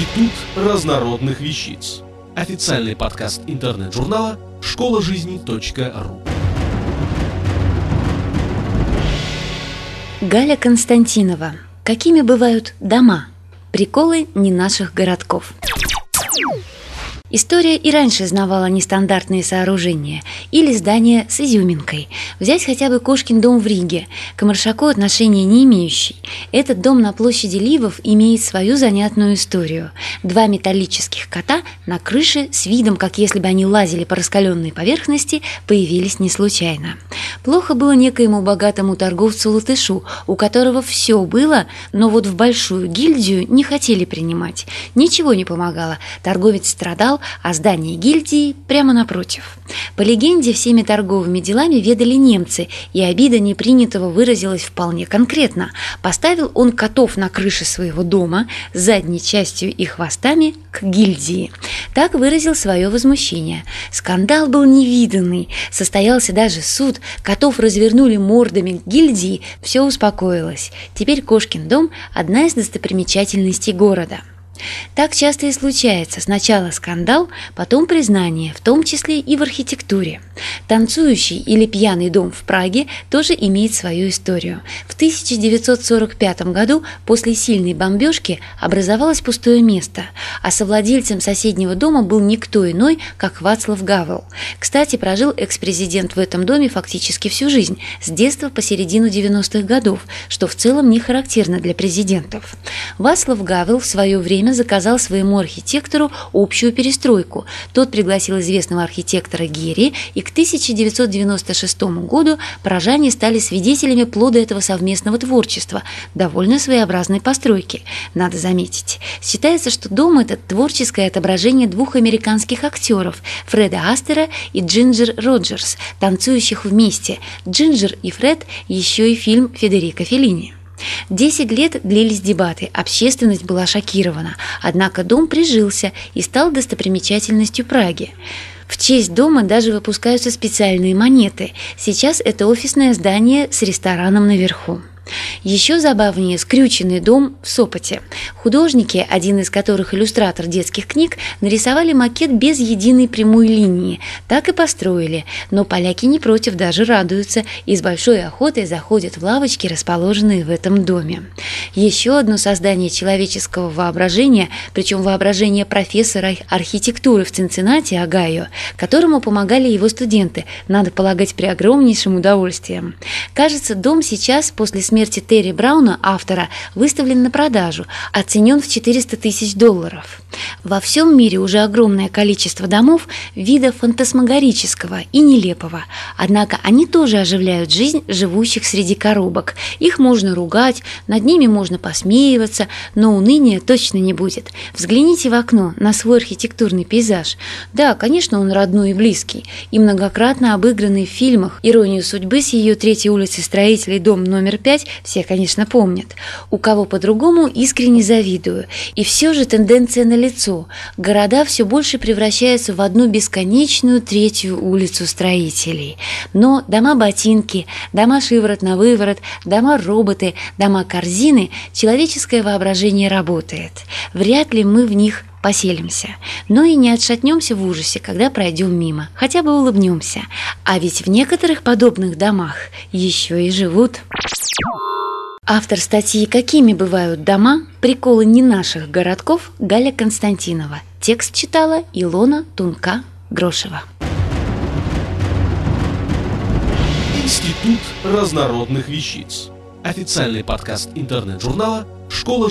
Институт разнородных вещиц. Официальный подкаст интернет-журнала школа жизни.ру. Галя Константинова. Какими бывают дома? Приколы не наших городков. История и раньше знавала нестандартные сооружения или здания с изюминкой. Взять хотя бы Кошкин дом в Риге, к Маршаку отношения не имеющий. Этот дом на площади Ливов имеет свою занятную историю. Два металлических кота на крыше с видом, как если бы они лазили по раскаленной поверхности, появились не случайно. Плохо было некоему богатому торговцу-латышу, у которого все было, но вот в большую гильдию не хотели принимать. Ничего не помогало, торговец страдал, а здание гильдии прямо напротив. По легенде, всеми торговыми делами ведали немцы, и обида непринятого выразилась вполне конкретно. Поставил он котов на крыше своего дома, задней частью и хвостами к гильдии. Так выразил свое возмущение. Скандал был невиданный, состоялся даже суд, котов развернули мордами к гильдии, все успокоилось. Теперь Кошкин дом – одна из достопримечательностей города. Так часто и случается. Сначала скандал, потом признание, в том числе и в архитектуре. Танцующий или пьяный дом в Праге тоже имеет свою историю. В 1945 году после сильной бомбежки образовалось пустое место, а совладельцем соседнего дома был никто иной, как Вацлав Гавел. Кстати, прожил экс-президент в этом доме фактически всю жизнь, с детства по середину 90-х годов, что в целом не характерно для президентов. Вацлав Гавел в свое время заказал своему архитектору общую перестройку. Тот пригласил известного архитектора Герри, и к 1996 году поражане стали свидетелями плода этого совместного творчества, довольно своеобразной постройки, надо заметить. Считается, что дом – это творческое отображение двух американских актеров – Фреда Астера и Джинджер Роджерс, танцующих вместе. Джинджер и Фред – еще и фильм Федерико Феллини. Десять лет длились дебаты, общественность была шокирована, однако дом прижился и стал достопримечательностью Праги. В честь дома даже выпускаются специальные монеты. Сейчас это офисное здание с рестораном наверху. Еще забавнее скрюченный дом в Сопоте. Художники, один из которых иллюстратор детских книг, нарисовали макет без единой прямой линии. Так и построили. Но поляки не против, даже радуются и с большой охотой заходят в лавочки, расположенные в этом доме. Еще одно создание человеческого воображения, причем воображение профессора архитектуры в Цинциннати, Огайо, которому помогали его студенты, надо полагать, при огромнейшем удовольствии. Кажется, дом сейчас, после смерти Терри Брауна, автора, выставлен на продажу, оценен в 400 тысяч долларов. Во всем мире уже огромное количество домов вида фантасмагорического и нелепого, однако они тоже оживляют жизнь живущих среди коробок. Их можно ругать, над ними можно посмеиваться, но уныния точно не будет. Взгляните в окно на свой архитектурный пейзаж. Да, конечно, он родной и близкий, и многократно обыгранный в фильмах «Иронию судьбы» с ее третьей улицы строителей дом номер пять все, конечно, помнят. У кого по-другому искренне завидую. И все же тенденция налицо. Города все больше превращаются в одну бесконечную третью улицу строителей. Но дома-ботинки, дома шиворот на выворот, дома-роботы, дома-корзины, человеческое воображение работает. Вряд ли мы в них поселимся, но и не отшатнемся в ужасе, когда пройдем мимо, хотя бы улыбнемся. А ведь в некоторых подобных домах еще и живут. Автор статьи «Какими бывают дома? Приколы не наших городков» Галя Константинова. Текст читала Илона Тунка-Грошева. Институт разнородных вещиц. Официальный подкаст интернет-журнала школа